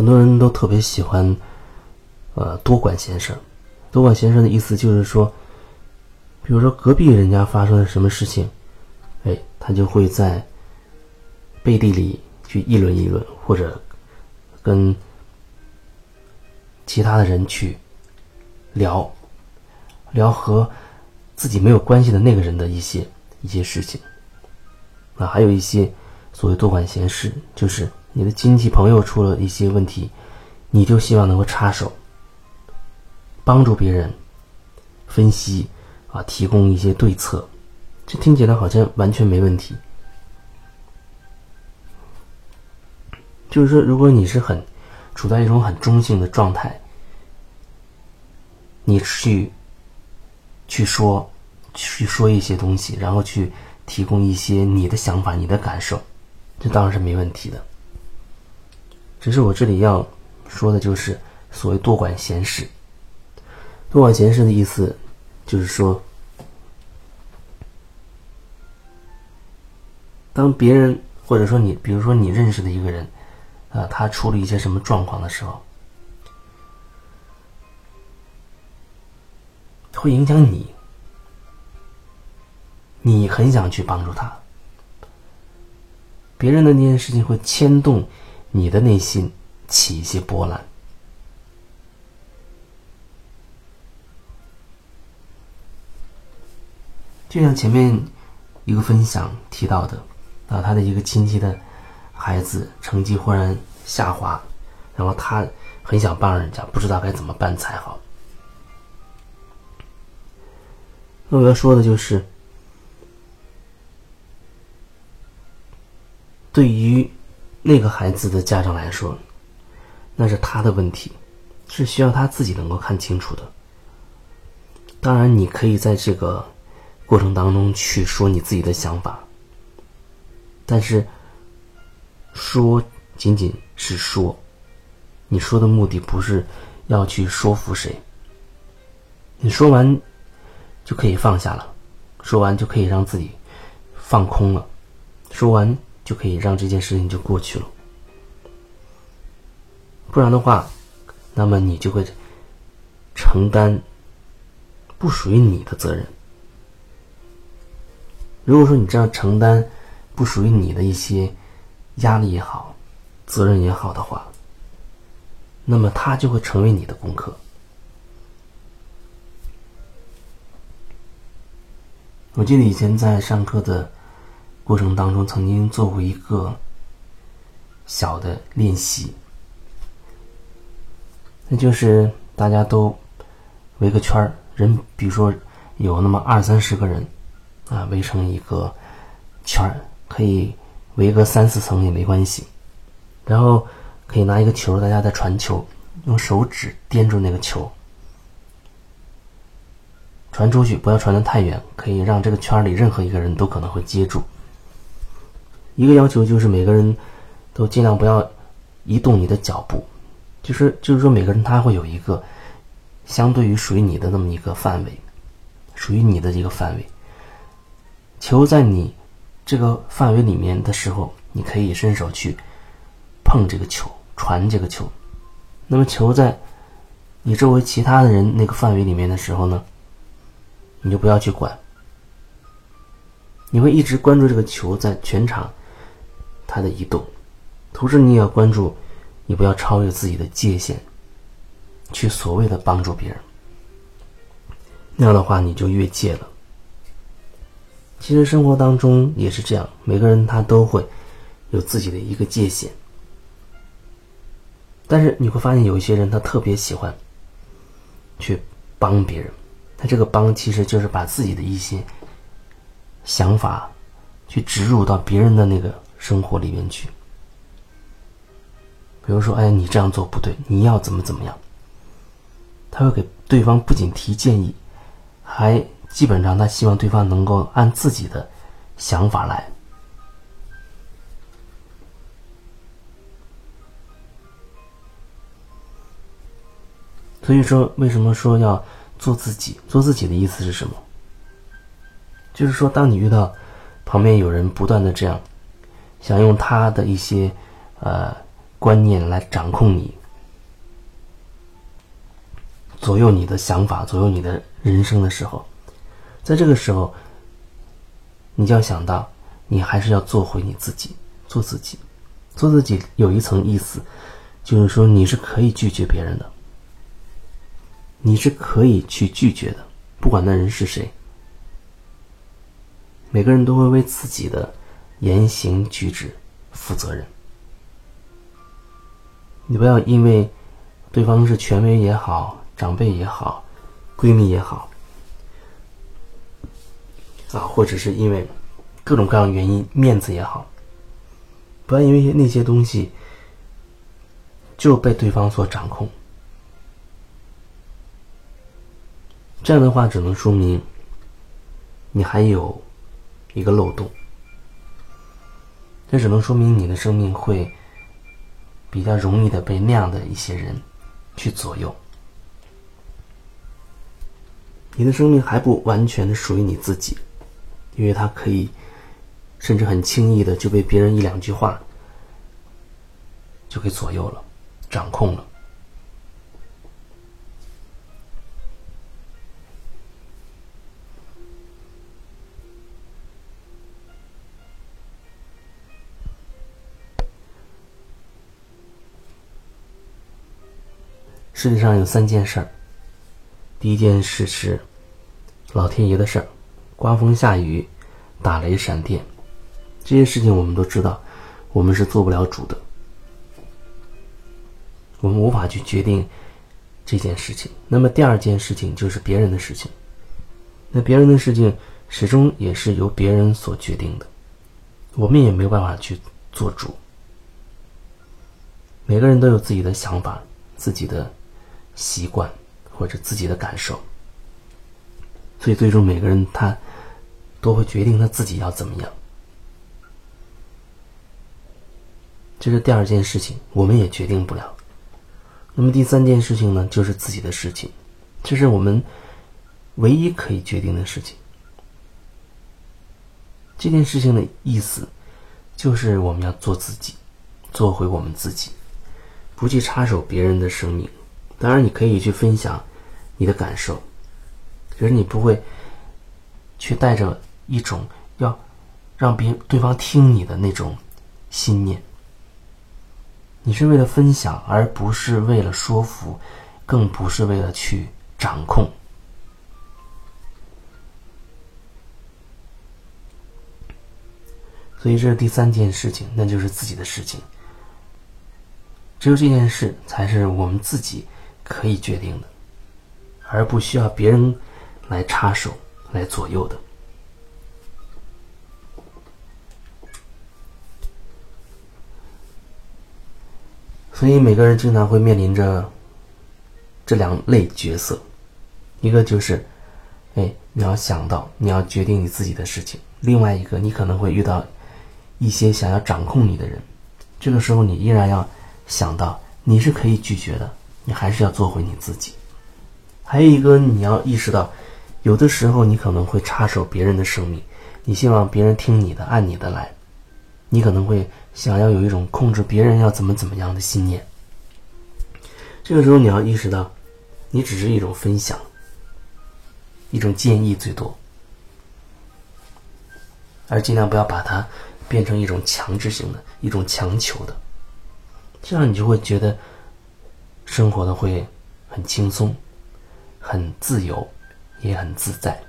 很多人都特别喜欢，呃，多管闲事。多管闲事的意思就是说，比如说隔壁人家发生了什么事情，哎，他就会在背地里去议论议论，或者跟其他的人去聊聊和自己没有关系的那个人的一些一些事情。啊，还有一些所谓多管闲事，就是你的亲戚朋友出了一些问题，你就希望能够插手。帮助别人分析啊，提供一些对策，这听起来好像完全没问题。就是说，如果你是很处在一种很中性的状态，你去去说去说一些东西，然后去提供一些你的想法、你的感受，这当然是没问题的。只是我这里要说的就是所谓多管闲事。多管闲事的意思，就是说，当别人或者说你，比如说你认识的一个人，啊，他出了一些什么状况的时候，会影响你，你很想去帮助他，别人的那件事情会牵动你的内心起一些波澜。就像前面一个分享提到的，啊，他的一个亲戚的孩子成绩忽然下滑，然后他很想帮人家，不知道该怎么办才好。那我要说的就是，对于那个孩子的家长来说，那是他的问题，是需要他自己能够看清楚的。当然，你可以在这个。过程当中去说你自己的想法，但是说仅仅是说，你说的目的不是要去说服谁。你说完就可以放下了，说完就可以让自己放空了，说完就可以让这件事情就过去了。不然的话，那么你就会承担不属于你的责任。如果说你这样承担不属于你的一些压力也好、责任也好的话，那么它就会成为你的功课。我记得以前在上课的过程当中，曾经做过一个小的练习，那就是大家都围个圈儿，人比如说有那么二三十个人。啊，围成一个圈儿，可以围个三四层也没关系。然后可以拿一个球，大家在传球，用手指掂住那个球，传出去，不要传得太远，可以让这个圈里任何一个人都可能会接住。一个要求就是每个人都尽量不要移动你的脚步，就是就是说每个人他会有一个相对于属于你的那么一个范围，属于你的一个范围。球在你这个范围里面的时候，你可以伸手去碰这个球，传这个球。那么球在你周围其他的人那个范围里面的时候呢，你就不要去管。你会一直关注这个球在全场它的移动，同时你也要关注，你不要超越自己的界限，去所谓的帮助别人。那样的话，你就越界了。其实生活当中也是这样，每个人他都会有自己的一个界限。但是你会发现，有一些人他特别喜欢去帮别人，他这个帮其实就是把自己的一些想法去植入到别人的那个生活里面去。比如说，哎，你这样做不对，你要怎么怎么样？他会给对方不仅提建议，还。基本上，他希望对方能够按自己的想法来。所以说，为什么说要做自己？做自己的意思是什么？就是说，当你遇到旁边有人不断的这样想用他的一些呃观念来掌控你，左右你的想法，左右你的人生的时候，在这个时候，你就要想到，你还是要做回你自己，做自己，做自己有一层意思，就是说你是可以拒绝别人的，你是可以去拒绝的，不管那人是谁。每个人都会为自己的言行举止负责任。你不要因为对方是权威也好、长辈也好、闺蜜也好，啊，或者是因为各种各样原因、面子也好，不要因为那些东西就被对方所掌控。这样的话，只能说明你还有。一个漏洞，这只能说明你的生命会比较容易的被那样的一些人去左右。你的生命还不完全的属于你自己，因为它可以甚至很轻易的就被别人一两句话就给左右了、掌控了。世界上有三件事儿。第一件事是老天爷的事儿，刮风下雨、打雷闪电，这些事情我们都知道，我们是做不了主的，我们无法去决定这件事情。那么第二件事情就是别人的事情，那别人的事情始终也是由别人所决定的，我们也没有办法去做主。每个人都有自己的想法，自己的。习惯或者自己的感受，所以最终每个人他都会决定他自己要怎么样。这是第二件事情，我们也决定不了。那么第三件事情呢，就是自己的事情，这是我们唯一可以决定的事情。这件事情的意思就是我们要做自己，做回我们自己，不去插手别人的生命。当然，你可以去分享你的感受，可是你不会去带着一种要让别对方听你的那种信念。你是为了分享，而不是为了说服，更不是为了去掌控。所以，这是第三件事情，那就是自己的事情。只有这件事，才是我们自己。可以决定的，而不需要别人来插手、来左右的。所以每个人经常会面临着这两类角色：一个就是，哎，你要想到你要决定你自己的事情；另外一个，你可能会遇到一些想要掌控你的人。这个时候，你依然要想到你是可以拒绝的。你还是要做回你自己。还有一个，你要意识到，有的时候你可能会插手别人的生命，你希望别人听你的，按你的来，你可能会想要有一种控制别人要怎么怎么样的信念。这个时候你要意识到，你只是一种分享，一种建议最多，而尽量不要把它变成一种强制性的、一种强求的，这样你就会觉得。生活的会很轻松，很自由，也很自在。